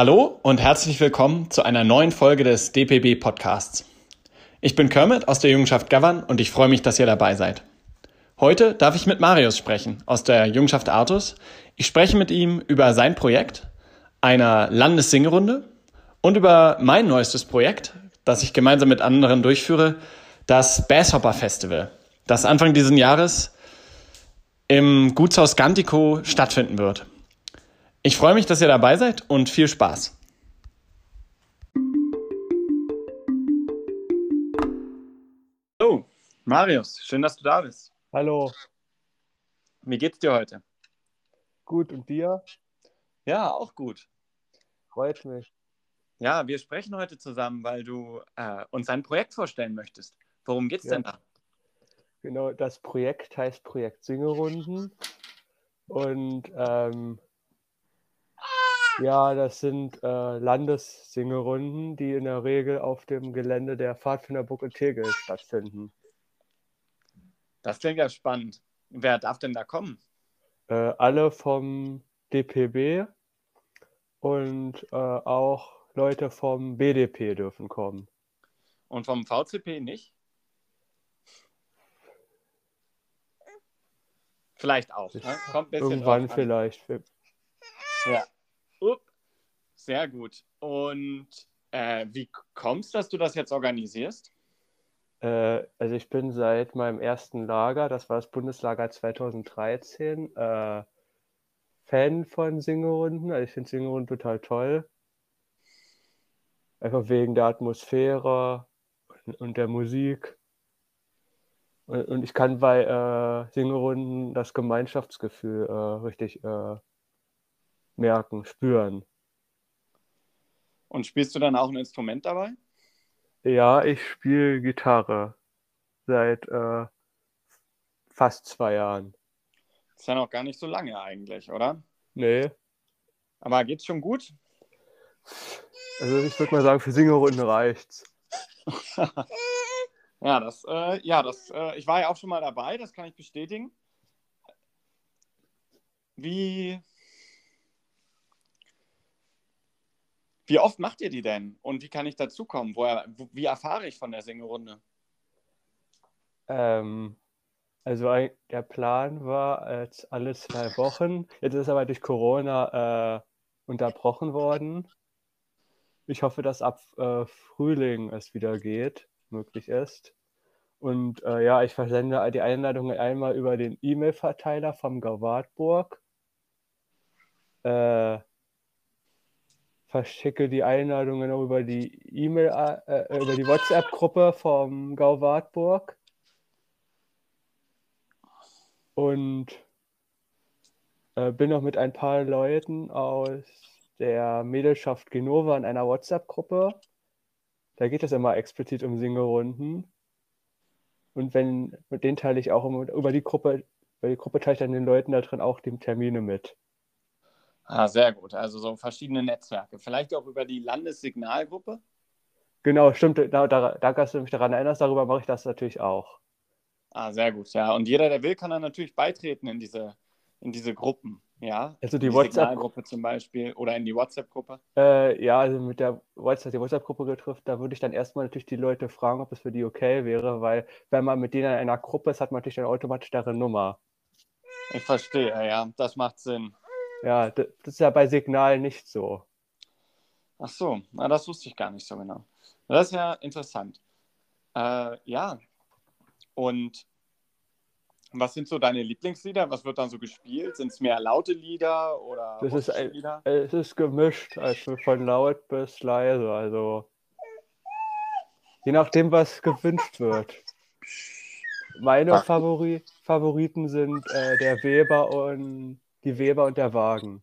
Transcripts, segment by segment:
Hallo und herzlich willkommen zu einer neuen Folge des DPB Podcasts. Ich bin Kermit aus der Jungenschaft Gavern und ich freue mich, dass ihr dabei seid. Heute darf ich mit Marius sprechen aus der Jungenschaft Artus. Ich spreche mit ihm über sein Projekt, einer Landessingerunde und über mein neuestes Projekt, das ich gemeinsam mit anderen durchführe, das Basshopper Festival, das Anfang dieses Jahres im Gutshaus Gantico stattfinden wird. Ich freue mich, dass ihr dabei seid und viel Spaß. Hallo, Marius, schön, dass du da bist. Hallo. Wie geht's dir heute? Gut, und dir? Ja, auch gut. Freut mich. Ja, wir sprechen heute zusammen, weil du äh, uns ein Projekt vorstellen möchtest. Worum geht's ja. denn da? Genau, das Projekt heißt Projekt Singerunden. Und ähm, ja, das sind äh, Landessingerunden, die in der Regel auf dem Gelände der Pfadfinderburg in Tegel stattfinden. Das klingt ja spannend. Wer darf denn da kommen? Äh, alle vom DPB und äh, auch Leute vom BDP dürfen kommen. Und vom VCP nicht? Vielleicht auch. Ne? Kommt Irgendwann vielleicht. Ja. Upp. Sehr gut. Und äh, wie kommst du, dass du das jetzt organisierst? Äh, also ich bin seit meinem ersten Lager, das war das Bundeslager 2013, äh, Fan von Singerunden. Also ich finde Singerunden total toll. Einfach wegen der Atmosphäre und, und der Musik. Und, ich kann bei äh, Singerunden das Gemeinschaftsgefühl äh, richtig äh, merken, spüren. Und spielst du dann auch ein Instrument dabei? Ja, ich spiele Gitarre seit äh, fast zwei Jahren. Das ist ja noch gar nicht so lange eigentlich, oder? Nee. Aber geht's schon gut? Also ich würde mal sagen, für Singerunden reicht's. ja, das, äh, ja, das, äh, ich war ja auch schon mal dabei, das kann ich bestätigen. Wie, Wie oft macht ihr die denn? Und wie kann ich dazukommen? Woher, wie erfahre ich von der Singerunde? Ähm, also der Plan war jetzt alle zwei Wochen. Jetzt ist aber durch Corona äh, unterbrochen worden. Ich hoffe, dass ab äh, Frühling es wieder geht, möglich ist. Und äh, ja, ich versende die Einladungen einmal über den E-Mail-Verteiler vom Gauwartburg. Äh, verschicke die Einladungen über die E-Mail, äh, äh, über die WhatsApp-Gruppe vom Gau Wartburg. Und äh, bin noch mit ein paar Leuten aus der Mädelschaft Genova in einer WhatsApp-Gruppe. Da geht es immer explizit um Singerunden. Und wenn, mit denen teile ich auch über die Gruppe, über die Gruppe teile ich dann den Leuten da drin auch die Termine mit. Ah, sehr gut. Also so verschiedene Netzwerke. Vielleicht auch über die Landessignalgruppe? Genau, stimmt. Da, da, danke, dass du mich daran erinnerst. Darüber mache ich das natürlich auch. Ah, sehr gut. Ja, und jeder, der will, kann dann natürlich beitreten in diese, in diese Gruppen. Ja, also die, die WhatsApp-Gruppe zum Beispiel oder in die WhatsApp-Gruppe? Äh, ja, also mit der WhatsApp, die WhatsApp-Gruppe getroffen, da würde ich dann erstmal natürlich die Leute fragen, ob es für die okay wäre, weil wenn man mit denen in einer Gruppe ist, hat man natürlich dann automatisch deren Nummer. Ich verstehe, ja, das macht Sinn. Ja, das ist ja bei Signal nicht so. Ach so, na, das wusste ich gar nicht so genau. Das ist ja interessant. Äh, ja, und was sind so deine Lieblingslieder? Was wird dann so gespielt? Sind es mehr laute Lieder oder das ist ein, Lieder? Es ist gemischt, also von laut bis leise. Also je nachdem, was gewünscht wird. Meine Favori Favoriten sind äh, der Weber und die Weber und der Wagen.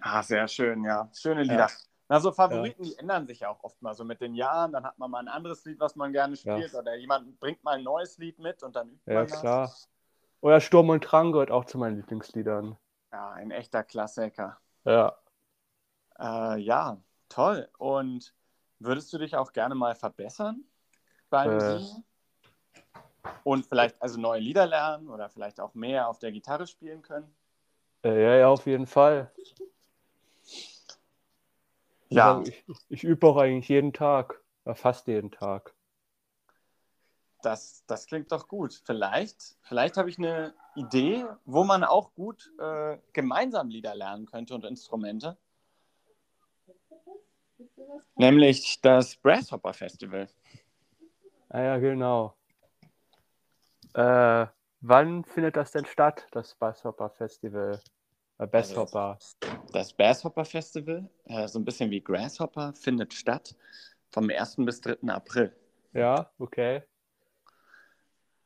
Ah, sehr schön, ja. Schöne Lieder. Ja. Also Favoriten, ja. die ändern sich ja auch oft mal so mit den Jahren. Dann hat man mal ein anderes Lied, was man gerne spielt. Ja. Oder jemand bringt mal ein neues Lied mit und dann übt ja, man das. klar. Oder Sturm und Drang gehört auch zu meinen Lieblingsliedern. Ja, ein echter Klassiker. Ja. Äh, ja, toll. Und würdest du dich auch gerne mal verbessern beim äh. Singen? Und vielleicht also neue Lieder lernen oder vielleicht auch mehr auf der Gitarre spielen können? Äh, ja, ja, auf jeden Fall. Ja. Ich, ich übe auch eigentlich jeden Tag, fast jeden Tag. Das, das klingt doch gut. Vielleicht, vielleicht habe ich eine Idee, wo man auch gut äh, gemeinsam Lieder lernen könnte und Instrumente. Nämlich das Grasshopper Festival. Ah ja, genau. Äh, wann findet das denn statt, das Grasshopper Festival? Äh, Basshopper. Also, das Basshopper Festival, äh, so ein bisschen wie Grasshopper, findet statt vom 1. bis 3. April. Ja, okay.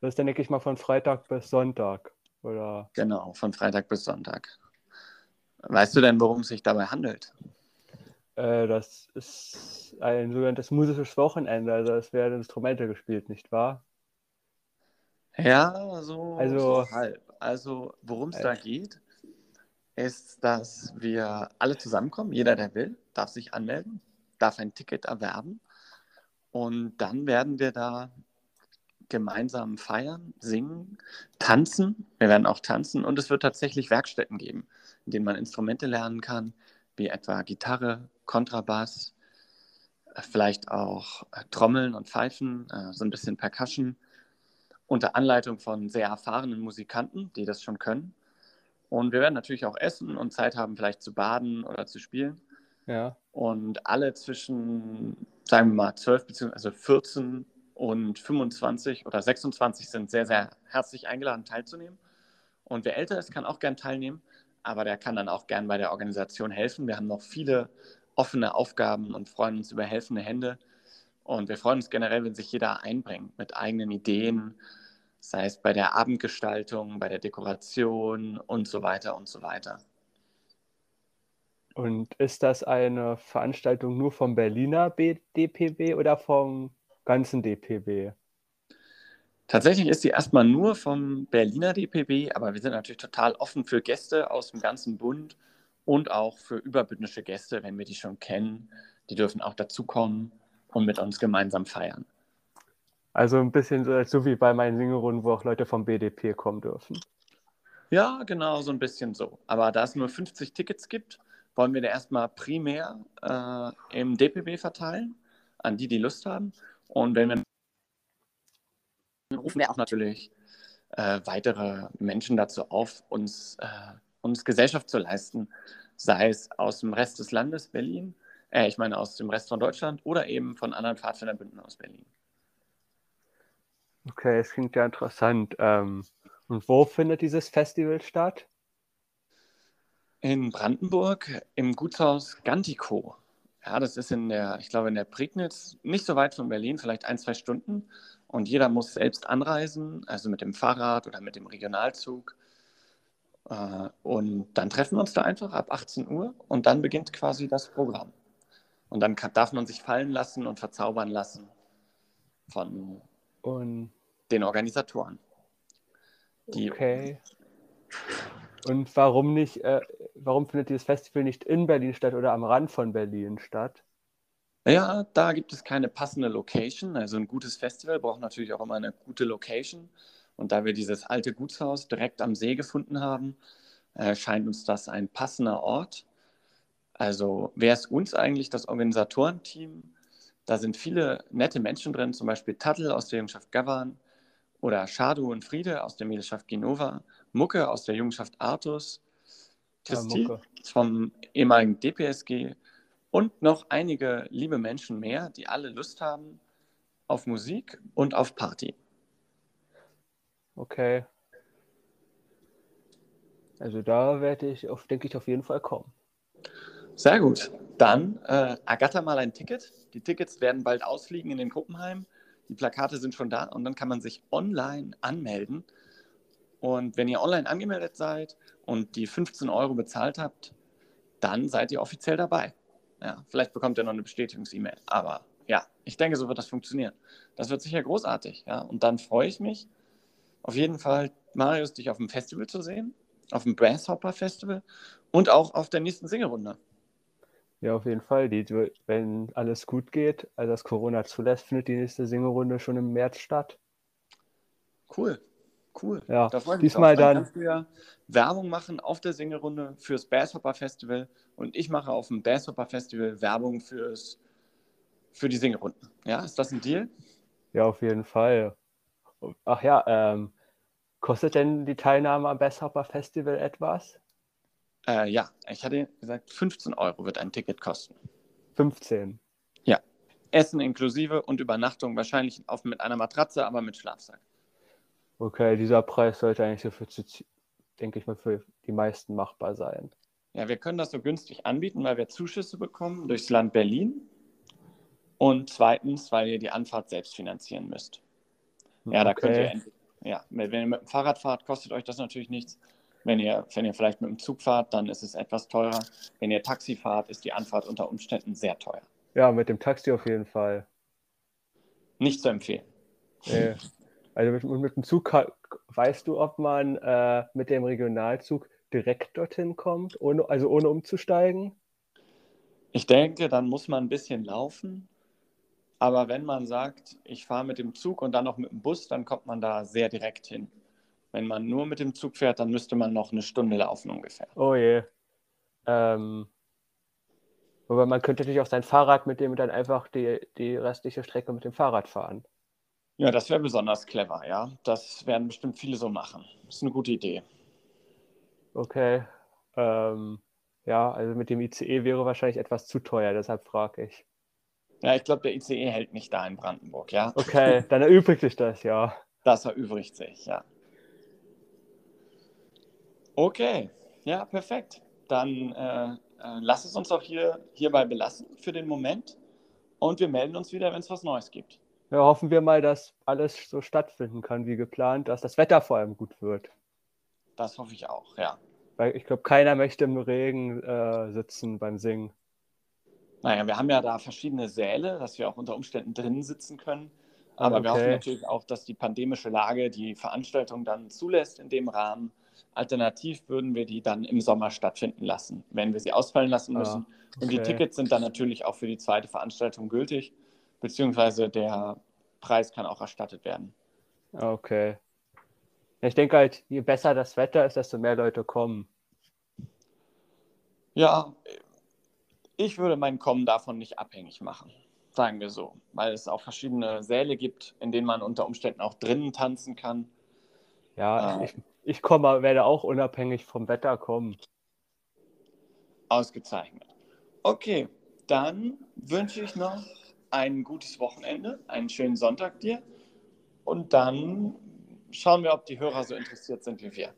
Das ist dann, denke ich mal, von Freitag bis Sonntag, oder? Genau, von Freitag bis Sonntag. Weißt du denn, worum es sich dabei handelt? Äh, das ist ein sogenanntes musisches Wochenende, also es werden Instrumente gespielt, nicht wahr? Ja, so, also, so halb. Also, worum es äh, da geht, ist, dass wir alle zusammenkommen. Jeder, der will, darf sich anmelden, darf ein Ticket erwerben. Und dann werden wir da gemeinsam feiern, singen, tanzen. Wir werden auch tanzen und es wird tatsächlich Werkstätten geben, in denen man Instrumente lernen kann, wie etwa Gitarre, Kontrabass, äh, vielleicht auch äh, Trommeln und Pfeifen, äh, so ein bisschen Percussion, unter Anleitung von sehr erfahrenen Musikanten, die das schon können. Und wir werden natürlich auch essen und Zeit haben, vielleicht zu baden oder zu spielen. Ja. Und alle zwischen, sagen wir mal, 12 bzw. 14 und 25 oder 26 sind sehr, sehr herzlich eingeladen, teilzunehmen. Und wer älter ist, kann auch gern teilnehmen, aber der kann dann auch gern bei der Organisation helfen. Wir haben noch viele offene Aufgaben und freuen uns über helfende Hände. Und wir freuen uns generell, wenn sich jeder einbringt mit eigenen Ideen, sei es bei der Abendgestaltung, bei der Dekoration und so weiter und so weiter. Und ist das eine Veranstaltung nur vom Berliner DPB oder vom ganzen DPB? Tatsächlich ist sie erstmal nur vom Berliner DPB, aber wir sind natürlich total offen für Gäste aus dem ganzen Bund und auch für überbündische Gäste, wenn wir die schon kennen. Die dürfen auch dazukommen und mit uns gemeinsam feiern. Also ein bisschen so, so wie bei meinen Singerunden, wo auch Leute vom BDP kommen dürfen. Ja, genau, so ein bisschen so. Aber da es nur 50 Tickets gibt, wollen wir da erstmal primär äh, im DPB verteilen, an die, die Lust haben. Und wenn wir rufen wir auch natürlich äh, weitere Menschen dazu auf, uns, äh, uns Gesellschaft zu leisten, sei es aus dem Rest des Landes Berlin, äh, ich meine aus dem Rest von Deutschland oder eben von anderen Pfadfinderbünden aus Berlin. Okay, es klingt ja interessant. Ähm, und wo findet dieses Festival statt? In Brandenburg im Gutshaus Gantiko. Ja, das ist in der, ich glaube, in der Prignitz, nicht so weit von Berlin, vielleicht ein, zwei Stunden. Und jeder muss selbst anreisen, also mit dem Fahrrad oder mit dem Regionalzug. Äh, und dann treffen wir uns da einfach ab 18 Uhr und dann beginnt quasi das Programm. Und dann kann, darf man sich fallen lassen und verzaubern lassen von und den Organisatoren. okay. Und warum nicht, äh, warum findet dieses Festival nicht in Berlin statt oder am Rand von Berlin statt? Ja, da gibt es keine passende Location. Also ein gutes Festival braucht natürlich auch immer eine gute Location. Und da wir dieses alte Gutshaus direkt am See gefunden haben, äh, scheint uns das ein passender Ort. Also wer ist uns eigentlich das Organisatorenteam? Da sind viele nette Menschen drin, zum Beispiel Tattel aus der Jungschaft Gavan oder Shadu und Friede aus der Mädelschaft Genova Mucke aus der Jungenschaft Artus, Christine ja, vom ehemaligen DPSG und noch einige liebe Menschen mehr, die alle Lust haben auf Musik und auf Party. Okay. Also da werde ich, auf, denke ich, auf jeden Fall kommen. Sehr gut. Dann äh, ergatter mal ein Ticket. Die Tickets werden bald ausfliegen in den Gruppenheim. Die Plakate sind schon da und dann kann man sich online anmelden und wenn ihr online angemeldet seid und die 15 Euro bezahlt habt, dann seid ihr offiziell dabei. Ja, vielleicht bekommt ihr noch eine Bestätigungs-E-Mail. Aber ja, ich denke, so wird das funktionieren. Das wird sicher großartig. Ja? Und dann freue ich mich auf jeden Fall, Marius, dich auf dem Festival zu sehen, auf dem Grasshopper Festival und auch auf der nächsten Singerunde. Ja, auf jeden Fall. Die, wenn alles gut geht, also das Corona zulässt, findet die nächste Singerunde schon im März statt. Cool. Cool. Ja, da diesmal dann. kannst du ja Werbung machen auf der Singerunde fürs Basshopper Festival und ich mache auf dem Basshopper Festival Werbung fürs, für die Singerunden. Ja, ist das ein Deal? Ja, auf jeden Fall. Ach ja, ähm, kostet denn die Teilnahme am Besshopper Festival etwas? Äh, ja, ich hatte gesagt, 15 Euro wird ein Ticket kosten. 15. Essen inklusive und Übernachtung wahrscheinlich auf, mit einer Matratze, aber mit Schlafsack. Okay, dieser Preis sollte eigentlich so für, denke ich mal, für die meisten machbar sein. Ja, wir können das so günstig anbieten, weil wir Zuschüsse bekommen durchs Land Berlin und zweitens, weil ihr die Anfahrt selbst finanzieren müsst. Ja, da könnt ihr, Okay. ja, wenn ihr mit dem Fahrrad fahrt, kostet euch das natürlich nichts. Wenn ihr, wenn ihr vielleicht mit dem Zug fahrt, dann ist es etwas teurer. Wenn ihr Taxi fahrt, ist die Anfahrt unter Umständen sehr teuer. Ja, mit dem Taxi auf jeden Fall. Nicht zu empfehlen. Nee. Also mit, mit dem Zug, weißt du, ob man äh, mit dem Regionalzug direkt dorthin kommt, ohne, also ohne umzusteigen? Ich denke, dann muss man ein bisschen laufen. Aber wenn man sagt, ich fahre mit dem Zug und dann noch mit dem Bus, dann kommt man da sehr direkt hin. Wenn man nur mit dem Zug fährt, dann müsste man noch eine Stunde laufen ungefähr. Oh je. Ähm, aber man könnte natürlich auch sein Fahrrad mitnehmen und dann einfach die, die restliche Strecke mit dem Fahrrad fahren. Ja, das wäre besonders clever, ja. Das werden bestimmt viele so machen. Das ist eine gute Idee. Okay. Ähm, ja, also mit dem ICE wäre wahrscheinlich etwas zu teuer, deshalb frage ich. Ja, ich glaube, der ICE hält nicht da in Brandenburg, ja. Okay, dann erübrigt sich das, ja. Das erübrigt sich, ja. Okay, ja, perfekt. Dann äh, äh, lass es uns auch hier, hierbei belassen für den Moment. Und wir melden uns wieder, wenn es was Neues gibt. Ja, hoffen wir mal, dass alles so stattfinden kann wie geplant, dass das Wetter vor allem gut wird. Das hoffe ich auch, ja. Weil ich glaube, keiner möchte im Regen äh, sitzen beim Singen. Naja, wir haben ja da verschiedene Säle, dass wir auch unter Umständen drinnen sitzen können. Aber wir Okay. hoffen natürlich auch, dass die pandemische Lage die Veranstaltung dann zulässt in dem Rahmen. Alternativ würden wir die dann im Sommer stattfinden lassen, wenn wir sie ausfallen lassen Ah, müssen. Und die okay. Tickets sind dann natürlich auch für die zweite Veranstaltung gültig, beziehungsweise der Preis kann auch erstattet werden. Okay. Ich denke halt, je besser das Wetter ist, desto mehr Leute kommen. Ja, ich würde mein Kommen davon nicht abhängig machen, sagen wir so, weil es auch verschiedene Säle gibt, in denen man unter Umständen auch drinnen tanzen kann. Ja, Ah. ich, ich komme, werde auch unabhängig vom Wetter kommen. Ausgezeichnet. Okay, dann wünsche ich noch ein gutes Wochenende, einen schönen Sonntag dir und dann schauen wir, ob die Hörer so interessiert sind wie wir.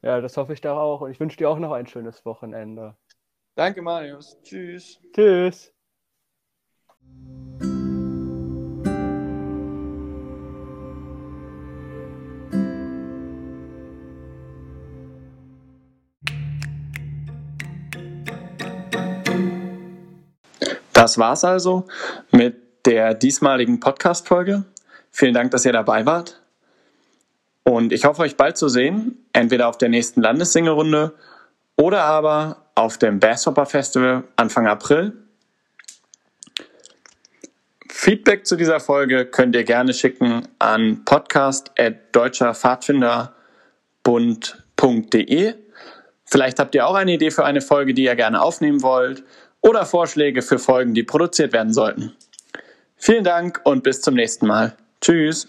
Ja, das hoffe ich doch auch. Und ich wünsche dir auch noch ein schönes Wochenende. Danke, Marius. Tschüss. Tschüss. Das war's also mit der diesmaligen Podcast-Folge. Vielen Dank, dass ihr dabei wart. Und ich hoffe, euch bald zu sehen, entweder auf der nächsten Landessingerunde oder aber auf dem Basshopper Festival Anfang April. Feedback zu dieser Folge könnt ihr gerne schicken an podcast.deutscher-pfadfinderbund.de. Vielleicht habt ihr auch eine Idee für eine Folge, die ihr gerne aufnehmen wollt oder Vorschläge für Folgen, die produziert werden sollten. Vielen Dank und bis zum nächsten Mal. Tschüss.